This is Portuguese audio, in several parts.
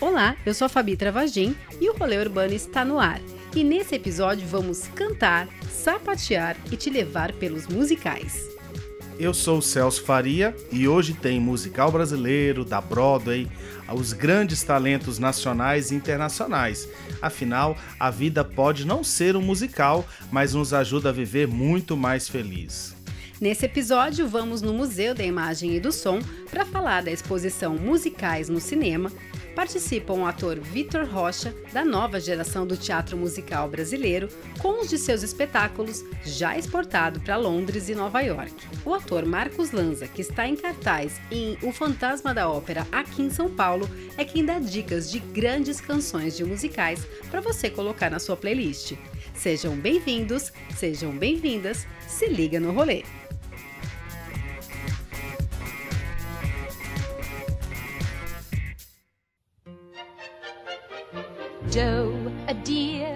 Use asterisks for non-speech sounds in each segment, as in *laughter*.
Olá, eu sou a Fabi Travagin e o Rolê Urbano está no ar. E nesse episódio vamos cantar, sapatear e te levar pelos musicais. Eu sou o Celso Faria e hoje tem musical brasileiro, da Broadway, os grandes talentos nacionais e internacionais. Afinal, a vida pode não ser um musical, mas nos ajuda a viver muito mais feliz. Nesse episódio, vamos no Museu da Imagem e do Som para falar da exposição Musicais no Cinema. Participam o ator Vitor Rocha, da nova geração do teatro musical brasileiro, com os de seus espetáculos já exportado para Londres e Nova York. O ator Marcos Lanza, que está em cartaz em O Fantasma da Ópera aqui em São Paulo, é quem dá dicas de grandes canções de musicais para você colocar na sua playlist. Sejam bem-vindos, sejam bem-vindas, se liga no rolê!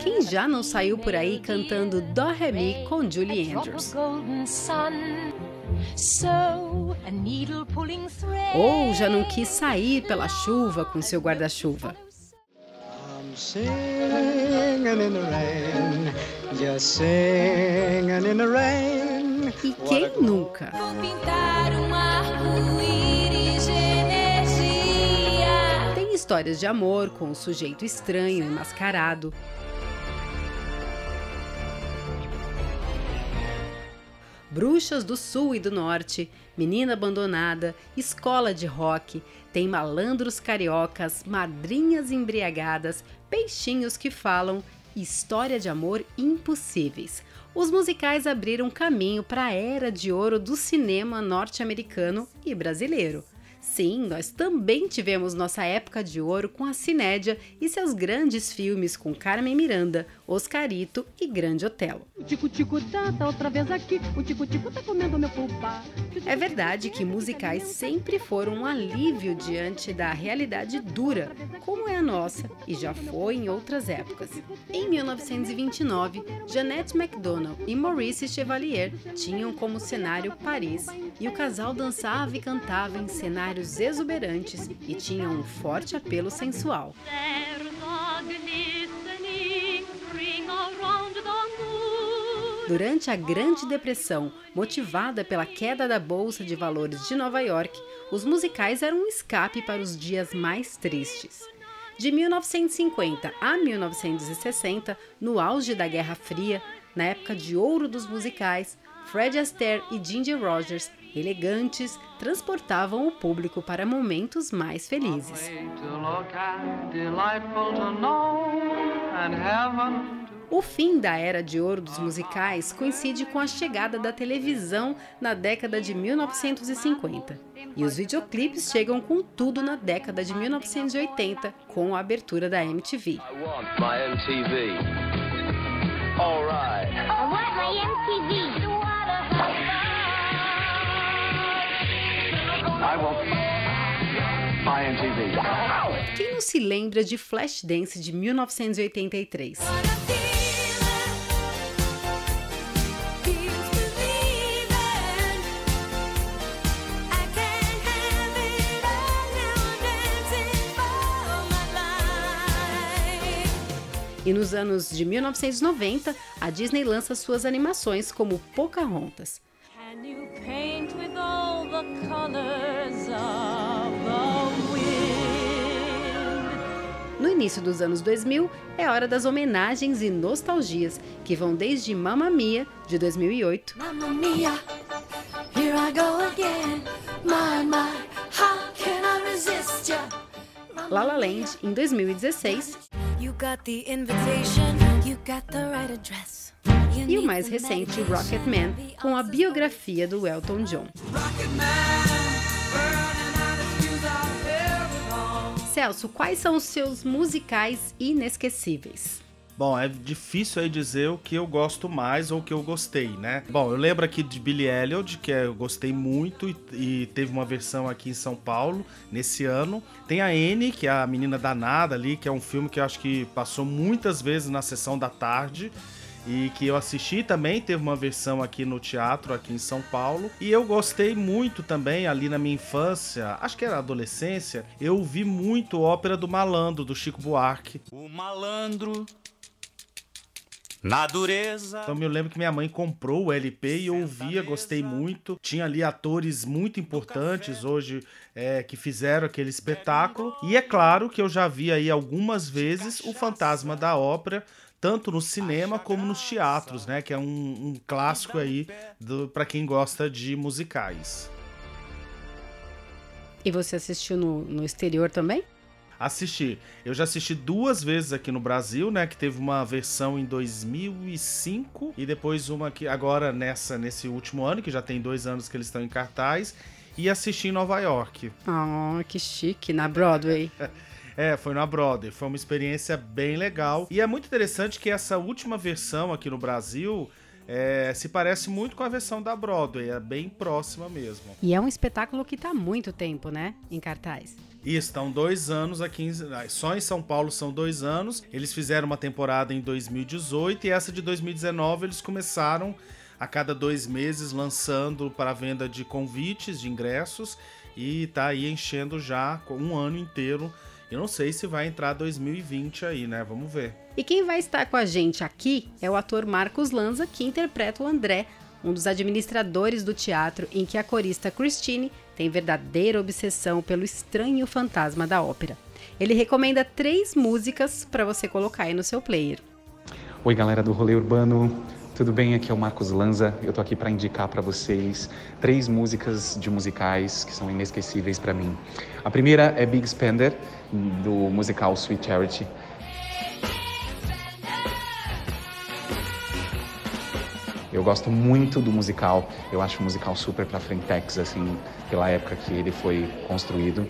Quem já não saiu por aí cantando Dó Ré Mi com Julie Andrews? Ou já não quis sair pela chuva com seu guarda-chuva? E quem nunca? Vou pintar um arco-íris histórias de amor com um sujeito estranho e mascarado. Bruxas do Sul e do Norte, Menina Abandonada, Escola de Rock, tem malandros cariocas, madrinhas embriagadas, peixinhos que falam, história de amor impossíveis. Os musicais abriram caminho para a era de ouro do cinema norte-americano e brasileiro. Sim, nós também tivemos nossa época de ouro com a Cinédia e seus grandes filmes com Carmen Miranda, Oscarito e Grande Otelo. Tá, tá tá. É verdade que musicais sempre foram um alívio diante da realidade dura, como é a nossa e já foi em outras épocas. Em 1929, Jeanette MacDonald e Maurice Chevalier tinham como cenário Paris e o casal dançava e cantava em cenários exuberantes e tinha um forte apelo sensual. Durante a Grande Depressão, motivada pela queda da Bolsa de Valores de Nova York, os musicais eram um escape para os dias mais tristes. De 1950 a 1960, no auge da Guerra Fria, na época de ouro dos musicais, Fred Astaire e Ginger Rogers, elegantes, transportavam o público para momentos mais felizes. O fim da era de ouro dos musicais coincide com a chegada da televisão na década de 1950. E os videoclipes chegam com tudo na década de 1980, com a abertura da MTV. Quem não se lembra de Flashdance de 1983? E nos anos de 1990, a Disney lança suas animações como Pocahontas. No início dos anos 2000, é hora das homenagens e nostalgias, que vão desde Mamma Mia, de 2008, Mamma Mia, here I go again. My, my, how can I resist ya? La La Land, em 2016, e o mais recente, Rocketman, com a biografia do Elton John. Celso, quais são os seus musicais inesquecíveis? Bom, é difícil aí dizer o que eu gosto mais ou o que eu gostei, né? Bom, eu lembro aqui de Billy Elliot, que eu gostei muito e, e, teve uma versão aqui em São Paulo nesse ano. Tem a Anne, que é a menina danada ali, que é um filme que eu acho que passou muitas vezes na sessão da tarde e que eu assisti também, teve uma versão aqui no teatro, aqui em São Paulo. E eu gostei muito também, ali na minha infância, acho que era adolescência, eu vi muito Ópera do Malandro, do Chico Buarque. O malandro na dureza. Então eu lembro que minha mãe comprou o LP e eu ouvia, gostei muito. Tinha ali atores muito importantes hoje é, que fizeram aquele espetáculo. E é claro que eu já vi aí algumas vezes o Fantasma da Ópera tanto no cinema como nos teatros, né? Que é um, um clássico aí para quem gosta de musicais. E você assistiu no, no exterior também? Assisti. Eu já assisti duas vezes aqui no Brasil, né? Que teve uma versão em 2005 e depois uma que agora nessa nesse último ano, que já tem dois anos que eles estão em cartaz, e assisti em Nova York. Oh, que chique, na Broadway. *laughs* É, foi na Broadway. Foi uma experiência bem legal. E é muito interessante que essa última versão aqui no Brasil. É, se parece muito com a versão da Broadway, é bem próxima mesmo. E é um espetáculo que está há muito tempo, né? Em cartaz. Isso, estão dois anos aqui, em, só em São Paulo são dois anos. Eles fizeram uma temporada em 2018 e essa de 2019 eles começaram a cada dois meses lançando para venda de convites, de ingressos e tá aí enchendo já um ano inteiro eu não sei se vai entrar 2020 aí, né? Vamos ver. E quem vai estar com a gente aqui é o ator Marcos Lanza, que interpreta o André, um dos administradores do teatro em que a corista Christine tem verdadeira obsessão pelo estranho fantasma da ópera. Ele recomenda três músicas para você colocar aí no seu player. Oi, galera do Rolê Urbano. Tudo bem? Aqui é o Marcos Lanza. Eu tô aqui para indicar para vocês três músicas de musicais que são inesquecíveis para mim. A primeira é Big Spender, do musical Sweet Charity. Eu gosto muito do musical. Eu acho o musical super pra frentex, assim, pela época que ele foi construído.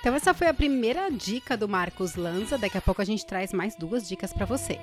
Então essa foi a primeira dica do Marcos Lanza. Daqui a pouco a gente traz mais duas dicas para você.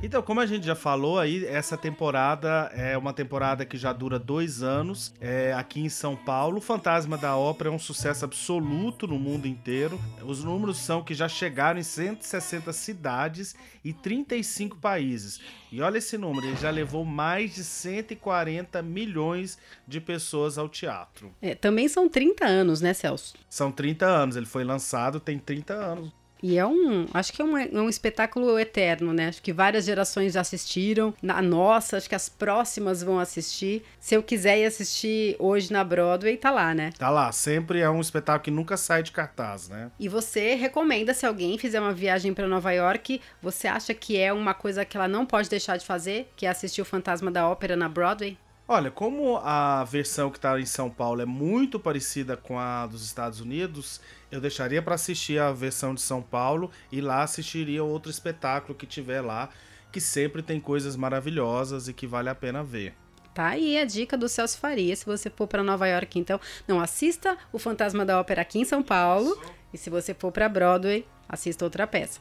Então, como a gente já falou aí, essa temporada é uma temporada que já dura dois anos é, aqui em São Paulo. O Fantasma da Ópera é um sucesso absoluto no mundo inteiro. Os números são que já chegaram em 160 cidades e 35 países. E olha esse número, ele já levou mais de 140 milhões de pessoas ao teatro. É, também são 30 anos, né, Celso? São 30 anos, ele foi lançado tem 30 anos. E é um, acho que é um, é um espetáculo eterno, né? Acho que várias gerações já assistiram. Na nossa, acho que as próximas vão assistir. Se eu quiser ir assistir hoje na Broadway, tá lá, né? Tá lá, sempre é um espetáculo que nunca sai de cartaz, né? E você recomenda se alguém fizer uma viagem para Nova York, você acha que é uma coisa que ela não pode deixar de fazer, que é assistir o Fantasma da Ópera na Broadway? Olha, como a versão que está em São Paulo é muito parecida com a dos Estados Unidos, eu deixaria para assistir a versão de São Paulo e lá assistiria outro espetáculo que tiver lá, que sempre tem coisas maravilhosas e que vale a pena ver. Tá aí a dica do Celso Faria, se você for para Nova York, então, não assista o Fantasma da Ópera aqui em São Paulo, Isso. e se você for para Broadway, assista outra peça.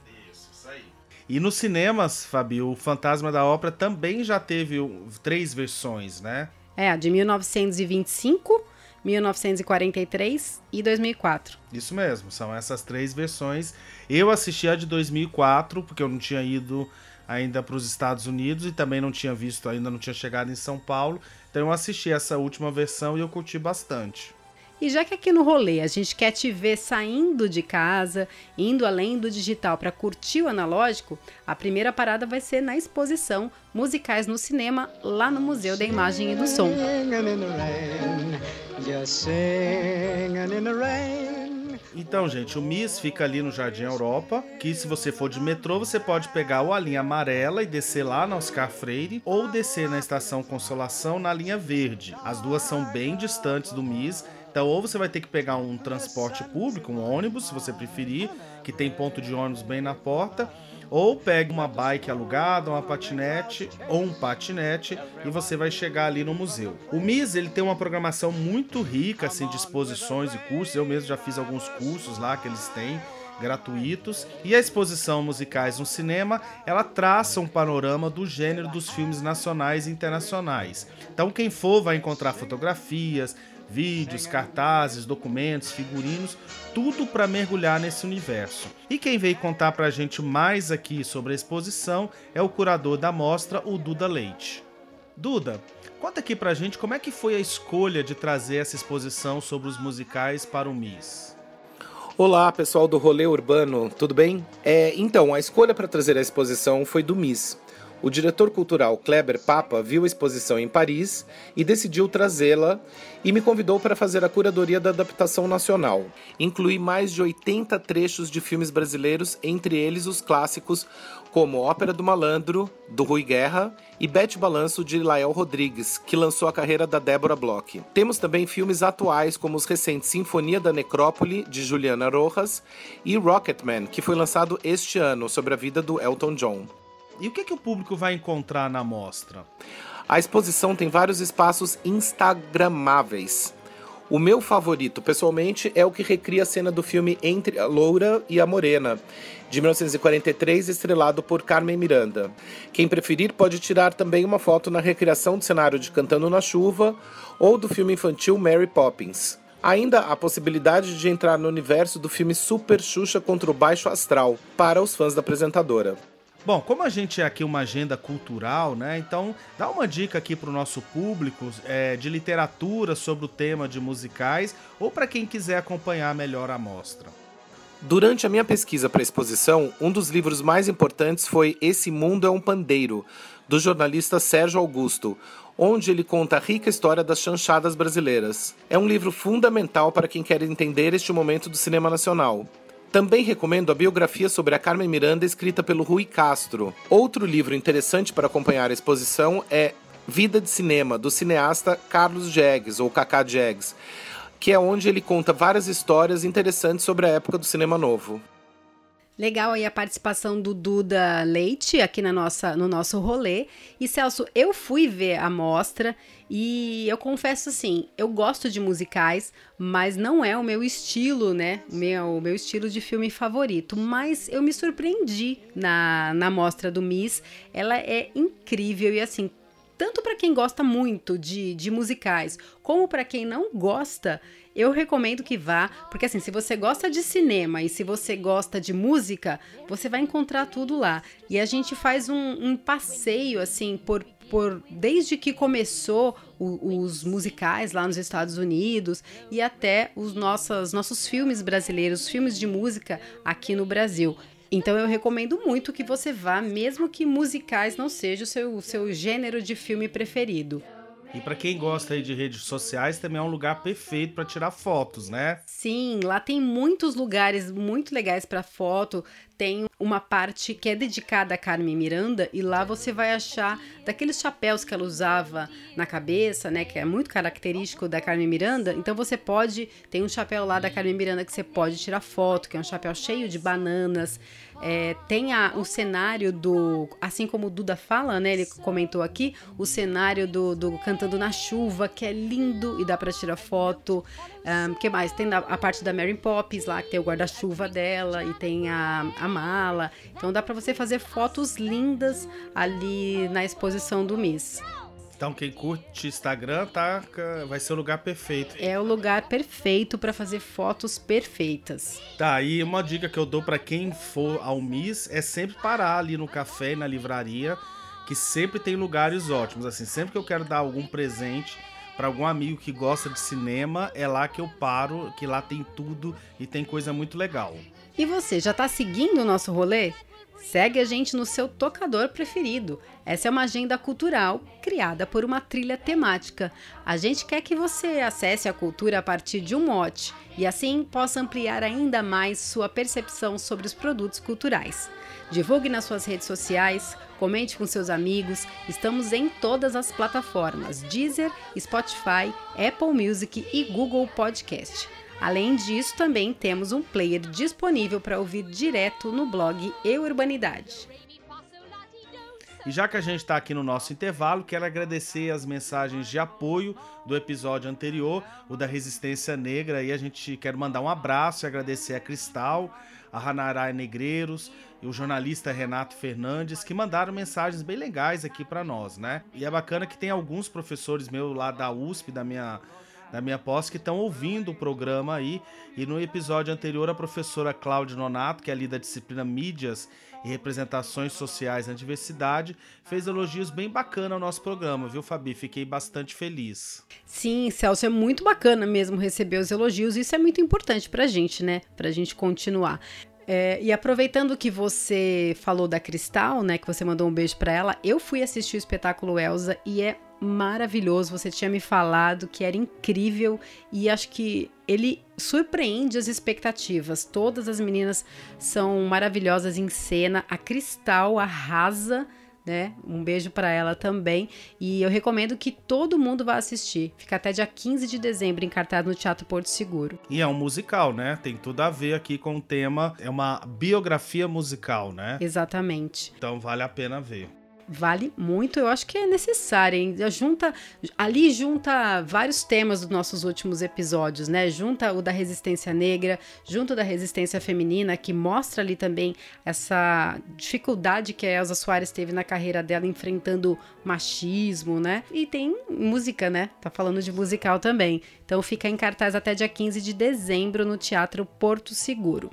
E nos cinemas, Fabio, o Fantasma da Ópera também já teve três versões, né? É, a de 1925, 1943 e 2004. Isso mesmo, são essas três versões. Eu assisti a de 2004, porque eu não tinha ido ainda para os Estados Unidos e também não tinha visto, ainda não tinha chegado em São Paulo. Então eu assisti essa última versão e eu curti bastante. E já que aqui no rolê a gente quer te ver saindo de casa, indo além do digital para curtir o analógico, a primeira parada vai ser na exposição Musicais no Cinema, lá no Museu da Imagem e do Som. Então, gente, o MIS fica ali no Jardim Europa, que se você for de metrô, você pode pegar ou a linha amarela e descer lá na Oscar Freire, ou descer na Estação Consolação na linha verde. As duas são bem distantes do MIS, então, ou você vai ter que pegar um transporte público, um ônibus, se você preferir, que tem ponto de ônibus bem na porta, ou pegue uma bike alugada, uma patinete ou um patinete e você vai chegar ali no museu. O MIS ele tem uma programação muito rica assim de exposições e cursos. Eu mesmo já fiz alguns cursos lá que eles têm gratuitos, e a exposição Musicais no Cinema, ela traça um panorama do gênero dos filmes nacionais e internacionais. Então quem for vai encontrar fotografias, vídeos, cartazes, documentos, figurinos, tudo para mergulhar nesse universo. E quem veio contar para a gente mais aqui sobre a exposição é o curador da mostra, o Duda Leite. Duda, conta aqui pra gente como é que foi a escolha de trazer essa exposição sobre os musicais para o MIS. Olá, pessoal do Rolê Urbano, tudo bem? É, então, a escolha para trazer a exposição foi do MIS, o diretor cultural Kleber Papa viu a exposição em Paris e decidiu trazê-la e me convidou para fazer a curadoria da adaptação nacional. Incluí mais de 80 trechos de filmes brasileiros, entre eles os clássicos como Ópera do Malandro, do Rui Guerra, e Bete Balanço, de Lael Rodrigues, que lançou a carreira da Débora Bloch. Temos também filmes atuais, como os recentes Sinfonia da Necrópole, de Juliana Rojas, e Rocketman, que foi lançado este ano, sobre a vida do Elton John. E o que, que o público vai encontrar na mostra? A exposição tem vários espaços instagramáveis. O meu favorito, pessoalmente, é o que recria a cena do filme Entre a Loura e a Morena, de 1943, estrelado por Carmen Miranda. Quem preferir pode tirar também uma foto na recriação do cenário de Cantando na Chuva ou do filme infantil Mary Poppins. Ainda a possibilidade de entrar no universo do filme Super Xuxa contra o Baixo Astral, para os fãs da apresentadora. Bom, como a gente é aqui uma agenda cultural, né? Então, dá uma dica aqui para o nosso público é, de literatura sobre o tema de musicais ou para quem quiser acompanhar melhor a mostra. Durante a minha pesquisa para a exposição, um dos livros mais importantes foi Esse Mundo é um Pandeiro, do jornalista Sérgio Augusto, onde ele conta a rica história das chanchadas brasileiras. É um livro fundamental para quem quer entender este momento do cinema nacional. Também recomendo a biografia sobre a Carmen Miranda escrita pelo Rui Castro. Outro livro interessante para acompanhar a exposição é Vida de Cinema, do cineasta Carlos Jegues, ou Kaká Jegues, que é onde ele conta várias histórias interessantes sobre a época do cinema novo. Legal aí a participação do Duda Leite aqui na nossa, no nosso rolê. E Celso, eu fui ver a mostra e eu confesso assim, eu gosto de musicais, mas não é o meu estilo, né? O meu, meu estilo de filme favorito. Mas eu me surpreendi na, na mostra do Miss. Ela é incrível e assim, tanto para quem gosta muito de, de musicais, como para quem não gosta, eu recomendo que vá, porque assim, se você gosta de cinema e se você gosta de música, você vai encontrar tudo lá. E a gente faz um, um passeio, assim, por, por desde que começou o, os musicais lá nos Estados Unidos e até os nossos, nossos filmes brasileiros, filmes de música aqui no Brasil. Então eu recomendo muito que você vá, mesmo que musicais não seja o seu, seu gênero de filme preferido. E para quem gosta de redes sociais, também é um lugar perfeito para tirar fotos, né? Sim, lá tem muitos lugares muito legais para foto. Tem uma parte que é dedicada a Carmen Miranda e lá você vai achar daqueles chapéus que ela usava na cabeça, né, que é muito característico da Carmen Miranda. Então você pode, tem um chapéu lá da Carmen Miranda que você pode tirar foto, que é um chapéu cheio de bananas. É, tem a, o cenário do, assim como o Duda fala, né, ele comentou aqui, o cenário do, do Cantando na Chuva, que é lindo e dá para tirar foto. Um, que mais? Tem a, a, parte da Mary Poppins lá, que tem o guarda-chuva dela e tem a, a mala. Então dá para você fazer fotos lindas ali na exposição do Miss. Então quem curte Instagram tá, vai ser o lugar perfeito. É o lugar perfeito para fazer fotos perfeitas. Tá, e uma dica que eu dou para quem for ao Miss é sempre parar ali no café e na livraria, que sempre tem lugares ótimos. Assim, sempre que eu quero dar algum presente para algum amigo que gosta de cinema, é lá que eu paro, que lá tem tudo e tem coisa muito legal. E você, já está seguindo o nosso rolê? Segue a gente no seu tocador preferido. Essa é uma agenda cultural criada por uma trilha temática. A gente quer que você acesse a cultura a partir de um mote e assim possa ampliar ainda mais sua percepção sobre os produtos culturais. Divulgue nas suas redes sociais, comente com seus amigos. Estamos em todas as plataformas: Deezer, Spotify, Apple Music e Google Podcast. Além disso, também temos um player disponível para ouvir direto no blog E Urbanidade. E já que a gente está aqui no nosso intervalo, quero agradecer as mensagens de apoio do episódio anterior, o da Resistência Negra. E a gente quer mandar um abraço e agradecer a Cristal, a Ranarai Negreiros e o jornalista Renato Fernandes, que mandaram mensagens bem legais aqui para nós, né? E é bacana que tem alguns professores meus lá da USP, da minha da minha pós que estão ouvindo o programa aí. E no episódio anterior, a professora Cláudia Nonato, que é ali da disciplina Mídias e Representações Sociais na Diversidade, fez elogios bem bacana ao nosso programa, viu, Fabi? Fiquei bastante feliz. Sim, Celso, é muito bacana mesmo receber os elogios. Isso é muito importante pra gente, né? Pra gente continuar. É, e aproveitando que você falou da Cristal, né, que você mandou um beijo para ela, eu fui assistir o espetáculo Elsa e é maravilhoso. Você tinha me falado que era incrível e acho que ele surpreende as expectativas. Todas as meninas são maravilhosas em cena. A Cristal arrasa. Né? Um beijo para ela também. E eu recomendo que todo mundo vá assistir. Fica até dia 15 de dezembro em cartaz no Teatro Porto Seguro. E é um musical, né? Tem tudo a ver aqui com o tema. É uma biografia musical, né? Exatamente. Então vale a pena ver vale muito, eu acho que é necessário, hein? Junta, ali junta vários temas dos nossos últimos episódios, né? Junta o da resistência negra, junto da resistência feminina, que mostra ali também essa dificuldade que a Elsa Soares teve na carreira dela enfrentando machismo, né? E tem música, né? Tá falando de musical também. Então fica em cartaz até dia 15 de dezembro no Teatro Porto Seguro.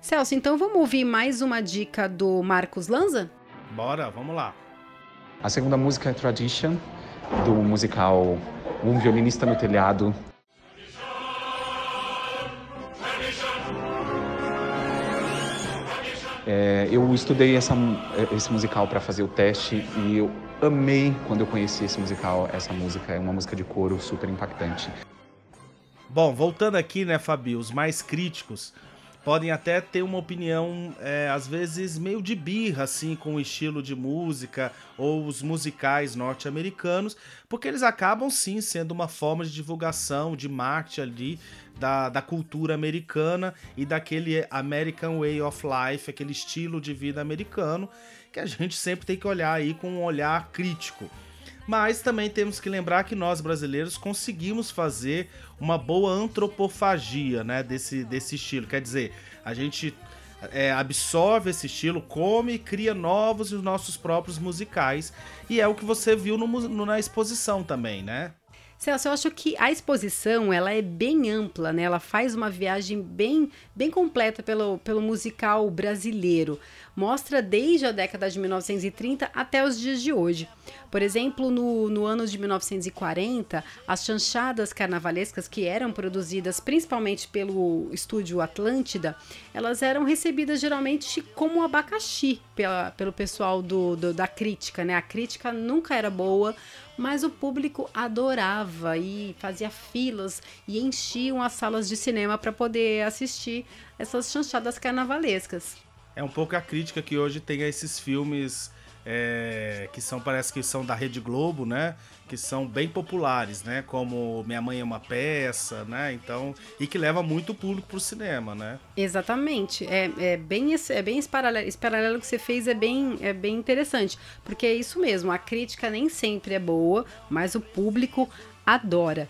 Celso, então vamos ouvir mais uma dica do Marcos Lanza? Bora, vamos lá. A segunda música é Tradition, do musical Um Violinista no Telhado. É, eu estudei essa, esse musical para fazer o teste e eu amei quando eu conheci esse musical, essa música. É uma música de coro super impactante. Bom, voltando aqui, né, Fabi, os mais críticos podem até ter uma opinião, é, às vezes, meio de birra, assim, com o estilo de música ou os musicais norte-americanos, porque eles acabam, sim, sendo uma forma de divulgação, de marketing ali da, da cultura americana e daquele American Way of Life, aquele estilo de vida americano, que a gente sempre tem que olhar aí com um olhar crítico. Mas também temos que lembrar que nós brasileiros conseguimos fazer uma boa antropofagia né, desse, desse estilo. Quer dizer, a gente é, absorve esse estilo, come e cria novos e os nossos próprios musicais. E é o que você viu no, no, na exposição também, né? Celso, eu acho que a exposição ela é bem ampla, né? Ela faz uma viagem bem, bem completa pelo, pelo musical brasileiro. Mostra desde a década de 1930 até os dias de hoje. Por exemplo, no, no ano de 1940, as chanchadas carnavalescas que eram produzidas principalmente pelo estúdio Atlântida, elas eram recebidas geralmente como abacaxi pela, pelo pessoal do, do, da crítica, né? A crítica nunca era boa, mas o público adorava e fazia filas e enchiam as salas de cinema para poder assistir essas chanchadas carnavalescas. É um pouco a crítica que hoje tem a esses filmes é, que são parece que são da Rede Globo, né? Que são bem populares, né? Como Minha Mãe é uma peça, né? Então e que leva muito público para o cinema, né? Exatamente. É, é bem esse, é bem esse paralelo, esse paralelo que você fez é bem é bem interessante, porque é isso mesmo. A crítica nem sempre é boa, mas o público adora.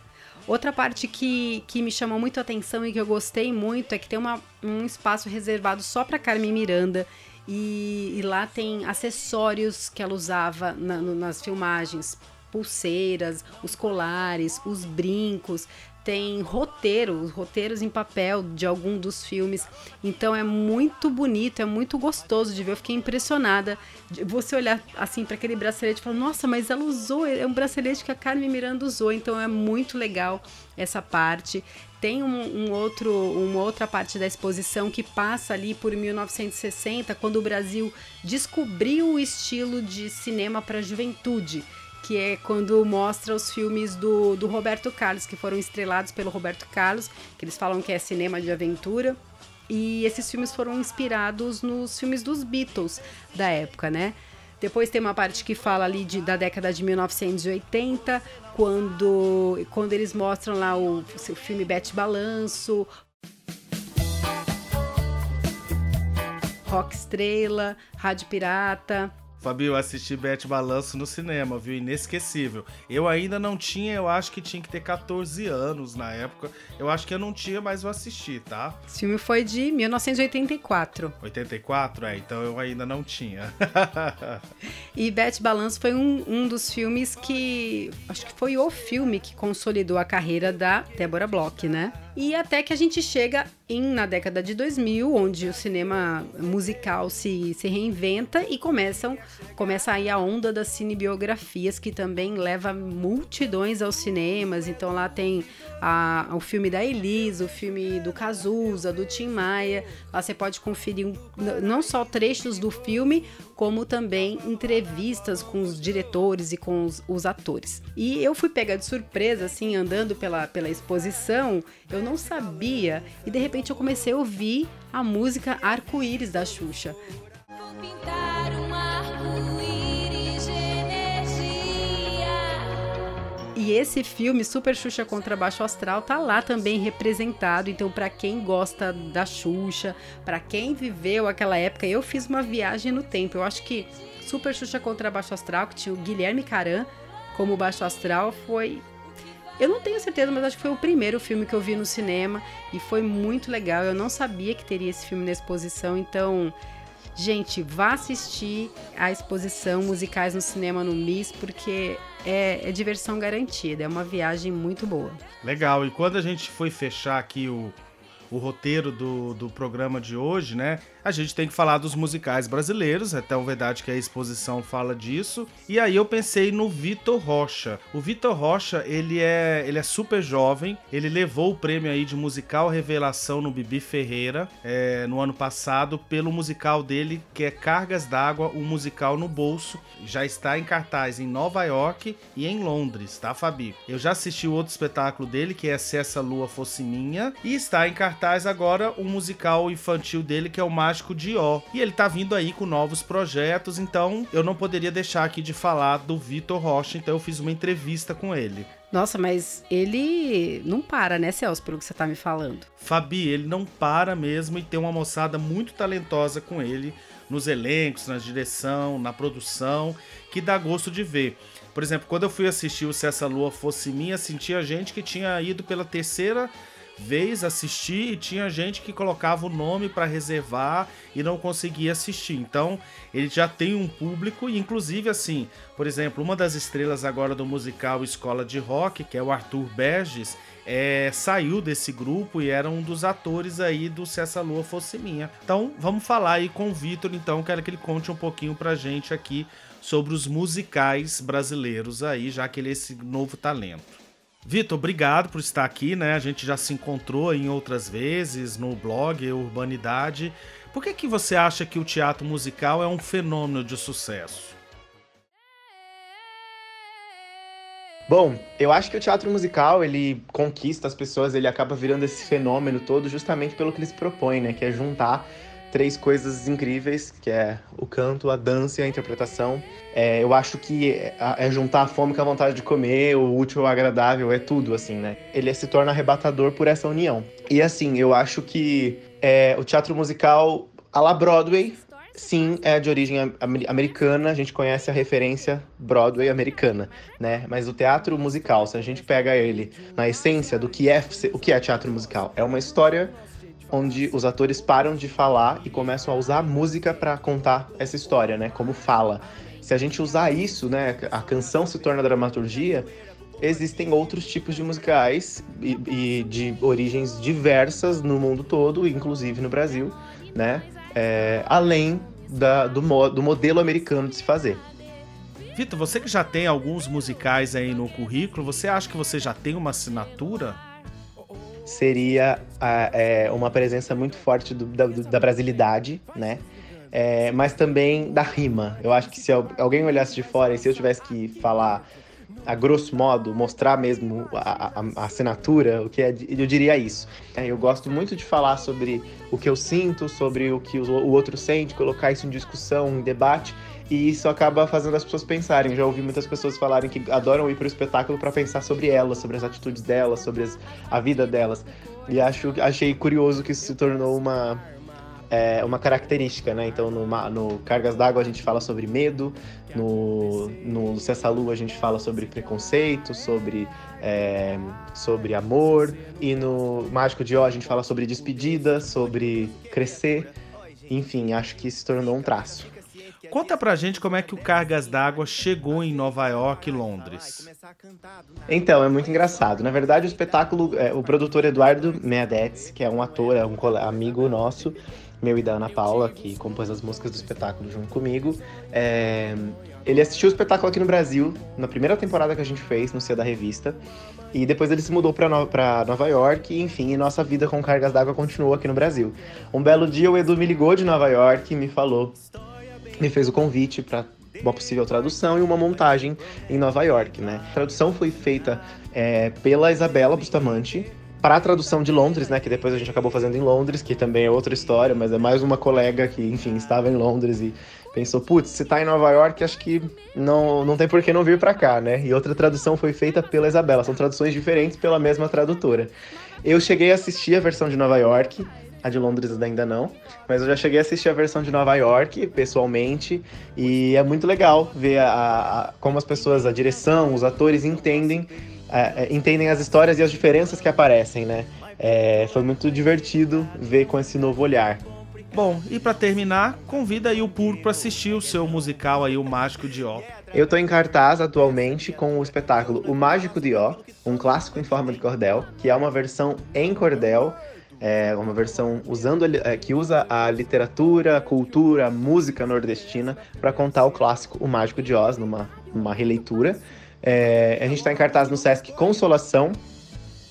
Outra parte que, que me chamou muito a atenção e que eu gostei muito é que tem uma, um espaço reservado só para Carmen Miranda. E, e, lá tem acessórios que ela usava na, no, nas filmagens, pulseiras, os colares, os brincos, tem roteiros, roteiros em papel de algum dos filmes. Então é muito bonito, é muito gostoso de ver. Eu fiquei impressionada você olhar assim para aquele bracelete e falar: "Nossa, mas ela usou, é um bracelete que a Carmen Miranda usou". Então é muito legal essa parte. Tem um, um, outro, uma outra parte da exposição que passa ali por 1960, quando o Brasil descobriu o estilo de cinema para a juventude, que é quando mostra os filmes do, do Roberto Carlos, que foram estrelados pelo Roberto Carlos, que eles falam que é cinema de aventura. E esses filmes foram inspirados nos filmes dos Beatles da época, né? Depois tem uma parte que fala ali de, da década de 1980, quando, quando eles mostram lá o, o filme Bete Balanço, Rock Estrela, Rádio Pirata. Fabio, eu assisti Bete Balanço no cinema, viu? Inesquecível. Eu ainda não tinha, eu acho que tinha que ter 14 anos na época. Eu acho que eu não tinha, mas eu assisti, tá? Esse filme foi de 1984. 84? É, então eu ainda não tinha. *laughs* e Bete Balanço foi um, um dos filmes que. Acho que foi o filme que consolidou a carreira da Débora Bloch, né? E até que a gente chega em, na década de 2000, onde o cinema musical se, se reinventa e começam, começa aí a onda das cinebiografias, que também leva multidões aos cinemas. Então lá tem a, o filme da Elisa, o filme do Cazuza, do Tim Maia. Lá você pode conferir um, não só trechos do filme, como também entrevistas com os diretores e com os, os atores. E eu fui pega de surpresa, assim, andando pela, pela exposição, eu não sabia, e de repente eu comecei a ouvir a música Arco-Íris da Xuxa. Vou pintar um arco-íris de energia. E esse filme, Super Xuxa contra Baixo Astral, tá lá também representado. Então, para quem gosta da Xuxa, para quem viveu aquela época, eu fiz uma viagem no tempo. Eu acho que Super Xuxa contra Baixo Astral, que tinha o Guilherme Caran como Baixo Astral, foi eu não tenho certeza, mas acho que foi o primeiro filme que eu vi no cinema e foi muito legal. Eu não sabia que teria esse filme na exposição, então, gente, vá assistir a exposição Musicais no Cinema no MIS, porque é, é diversão garantida, é uma viagem muito boa. Legal, e quando a gente foi fechar aqui o, o roteiro do, do programa de hoje, né? A gente tem que falar dos musicais brasileiros, até o verdade que a exposição fala disso. E aí eu pensei no Vitor Rocha. O Vitor Rocha, ele é, ele é super jovem, ele levou o prêmio aí de musical revelação no Bibi Ferreira é, no ano passado pelo musical dele que é Cargas d'Água, o musical no bolso. Já está em cartaz em Nova York e em Londres, tá, Fabi? Eu já assisti o outro espetáculo dele que é Se Essa Lua Fosse Minha e está em cartaz agora o musical infantil dele que é o Mágico de Ó. E ele tá vindo aí com novos projetos, então eu não poderia deixar aqui de falar do Vitor Rocha, então eu fiz uma entrevista com ele. Nossa, mas ele não para, né, Celso, pelo que você tá me falando. Fabi, ele não para mesmo e tem uma moçada muito talentosa com ele nos elencos, na direção, na produção, que dá gosto de ver. Por exemplo, quando eu fui assistir o Se Essa Lua Fosse Minha, sentia gente que tinha ido pela terceira vez assistir e tinha gente que colocava o nome para reservar e não conseguia assistir. Então, ele já tem um público e inclusive assim, por exemplo, uma das estrelas agora do musical Escola de Rock, que é o Arthur Berges, é, saiu desse grupo e era um dos atores aí do Se Essa Lua Fosse Minha. Então, vamos falar aí com o Vitor, então, quero que ele conte um pouquinho pra gente aqui sobre os musicais brasileiros aí, já que ele é esse novo talento. Vitor, obrigado por estar aqui, né? A gente já se encontrou em outras vezes no blog Urbanidade. Por que, que você acha que o teatro musical é um fenômeno de sucesso? Bom, eu acho que o teatro musical, ele conquista as pessoas, ele acaba virando esse fenômeno todo justamente pelo que ele se propõe, né? Que é juntar três coisas incríveis, que é o canto, a dança e a interpretação. É, eu acho que é, juntar a fome com a vontade de comer, o útil, o agradável, é tudo, assim, né? Ele se torna arrebatador por essa união. E assim, eu acho que é, o teatro musical a la Broadway, sim, é de origem americana, a gente conhece a referência Broadway americana, né? Mas o teatro musical, se a gente pega ele na essência do que é o que é teatro musical, é uma história onde os atores param de falar e começam a usar a música para contar essa história, né? Como fala. Se a gente usar isso, né, a canção se torna dramaturgia, existem outros tipos de musicais e, e de origens diversas no mundo todo, inclusive no Brasil, né? É, além da, do, do modelo americano de se fazer. Vitor, você que já tem alguns musicais aí no currículo, você acha que você já tem uma assinatura seria é, uma presença muito forte do, da, da, brasilidade, né? É, mas também da rima. Eu acho que se alguém olhasse de fora e se eu tivesse que falar a grosso modo, mostrar mesmo a, a, a assinatura, o que é, eu diria isso. É, eu gosto muito de falar sobre o que eu sinto, sobre o que o, outro sente, colocar isso em discussão, em debate, e isso acaba fazendo as pessoas pensarem. Já ouvi muitas pessoas falarem que adoram ir para o espetáculo para pensar sobre elas, sobre as atitudes delas, sobre as, a vida delas. E acho, achei curioso que isso se tornou uma, é uma característica, né? Então, no, no Cargas d'Água a gente fala sobre medo, no, no Lucessa Lua a gente fala sobre preconceito, sobre, é, sobre amor, e no Mágico de Ó a gente fala sobre despedida, sobre crescer. Enfim, acho que se tornou um traço. Conta pra gente como é que o Cargas d'Água chegou em Nova York e Londres. Então, é muito engraçado. Na verdade, o espetáculo, é, o produtor Eduardo Meadetes, que é um ator, é um amigo nosso, meu e da Ana Paula, que compôs as músicas do espetáculo junto comigo, é, ele assistiu o espetáculo aqui no Brasil, na primeira temporada que a gente fez, no Cia da Revista. E depois ele se mudou para no, Nova York, e, enfim, e nossa vida com cargas d'água continuou aqui no Brasil. Um belo dia o Edu me ligou de Nova York e me falou me fez o convite para uma possível tradução e uma montagem em Nova York, né? A tradução foi feita é, pela Isabela Bustamante para a tradução de Londres, né? Que depois a gente acabou fazendo em Londres, que também é outra história, mas é mais uma colega que, enfim, estava em Londres e pensou, putz, se tá em Nova York, acho que não, não tem por que não vir para cá, né? E outra tradução foi feita pela Isabela, são traduções diferentes pela mesma tradutora. Eu cheguei a assistir a versão de Nova York, a de Londres ainda não, mas eu já cheguei a assistir a versão de Nova York pessoalmente e é muito legal ver a, a como as pessoas, a direção, os atores entendem é, é, entendem as histórias e as diferenças que aparecem, né? É, foi muito divertido ver com esse novo olhar. Bom, e para terminar, convida aí o público para assistir o seu musical aí, O Mágico de Ó. Eu estou em cartaz atualmente com o espetáculo O Mágico de Ó, um clássico em forma de cordel, que é uma versão em cordel é uma versão usando é, que usa a literatura, a cultura, a música nordestina para contar o clássico O Mágico de Oz numa, numa releitura. É, a gente está em cartaz no Sesc Consolação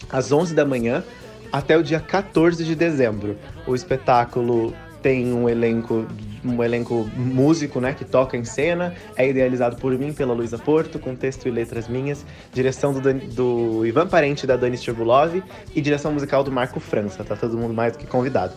às 11 da manhã até o dia 14 de dezembro. O espetáculo tem um elenco um elenco músico, né, que toca em cena, é idealizado por mim, pela Luísa Porto, com texto e letras minhas, direção do, do Ivan Parente da Dani Stirbulov e direção musical do Marco França, tá todo mundo mais do que convidado.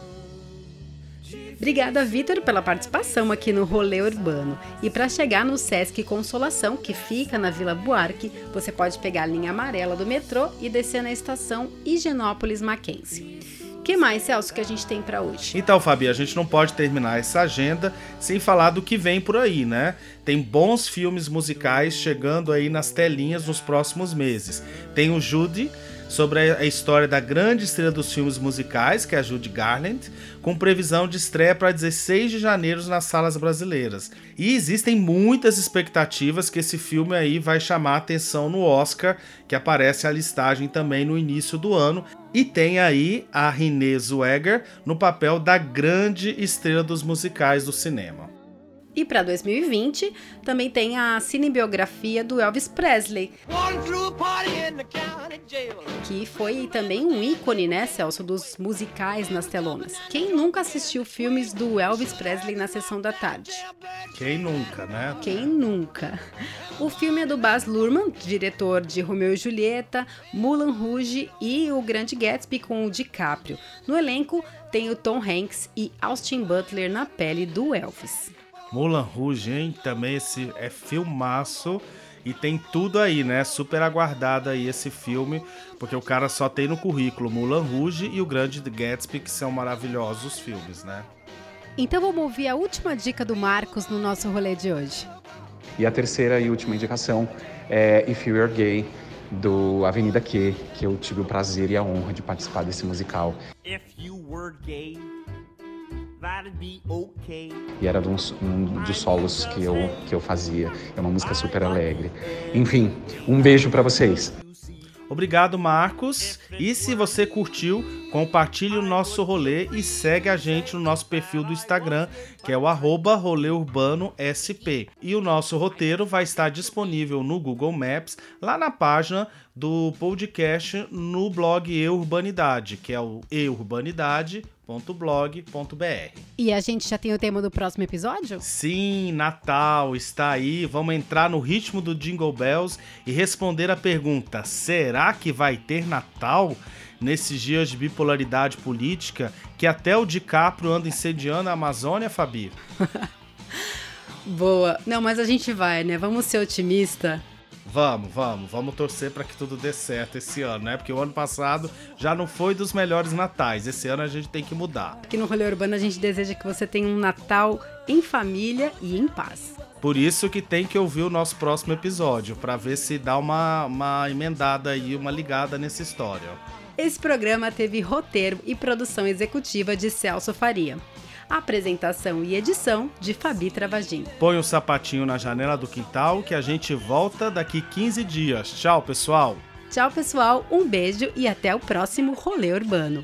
Obrigada, Vitor, pela participação aqui no Rolê Urbano. E para chegar no Sesc Consolação, que fica na Vila Buarque, você pode pegar a linha amarela do metrô e descer na estação Higienópolis Mackenzie que mais, Celso, que a gente tem para hoje? Então, Fabi, a gente não pode terminar essa agenda sem falar do que vem por aí, né? Tem bons filmes musicais chegando aí nas telinhas nos próximos meses. Tem o Judy, sobre a história da grande estrela dos filmes musicais, que é a Judy Garland, com previsão de estreia para 16 de janeiro nas salas brasileiras. E existem muitas expectativas que esse filme aí vai chamar atenção no Oscar, que aparece a listagem também no início do ano. E tem aí a Renée Zellweger no papel da grande estrela dos musicais do cinema. E para 2020 também tem a cinebiografia do Elvis Presley, que foi também um ícone, né, Celso, dos musicais nas telonas. Quem nunca assistiu filmes do Elvis Presley na sessão da tarde? Quem nunca, né? Quem nunca? O filme é do Baz Luhrmann, diretor de Romeo e Julieta, Mulan Rouge e O Grande Gatsby com o DiCaprio. No elenco tem o Tom Hanks e Austin Butler na pele do Elvis. Mulan Rouge, hein? Também esse é filmaço. E tem tudo aí, né? Super aguardado aí esse filme, porque o cara só tem no currículo Mulan Rouge e o Grande Gatsby, que são maravilhosos filmes, né? Então vamos ouvir a última dica do Marcos no nosso rolê de hoje. E a terceira e última indicação é If You Are Gay, do Avenida Q, que eu tive o prazer e a honra de participar desse musical. If you were gay, e era um, um, dos solos que eu, que eu fazia. É uma música super alegre. Enfim, um beijo para vocês. Obrigado, Marcos. E se você curtiu, compartilhe o nosso rolê e segue a gente no nosso perfil do Instagram, que é o arroba SP. E o nosso roteiro vai estar disponível no Google Maps, lá na página do podcast no blog Eurbanidade, que é o eurbanidade.blog.br. E a gente já tem o tema do próximo episódio? Sim, Natal está aí. Vamos entrar no ritmo do Jingle Bells e responder a pergunta: será que vai ter Natal? Nesses dias de bipolaridade política, que até o DiCaprio anda incendiando a Amazônia, Fabi? *laughs* Boa. Não, mas a gente vai, né? Vamos ser otimista. Vamos, vamos, vamos torcer para que tudo dê certo esse ano, né? Porque o ano passado já não foi dos melhores natais. Esse ano a gente tem que mudar. Aqui no Rolê Urbano a gente deseja que você tenha um Natal em família e em paz. Por isso que tem que ouvir o nosso próximo episódio, para ver se dá uma, uma emendada aí, uma ligada nessa história. Esse programa teve roteiro e produção executiva de Celso Faria. Apresentação e edição de Fabi Travagin. Põe o sapatinho na janela do quintal que a gente volta daqui 15 dias. Tchau, pessoal! Tchau, pessoal. Um beijo e até o próximo Rolê Urbano.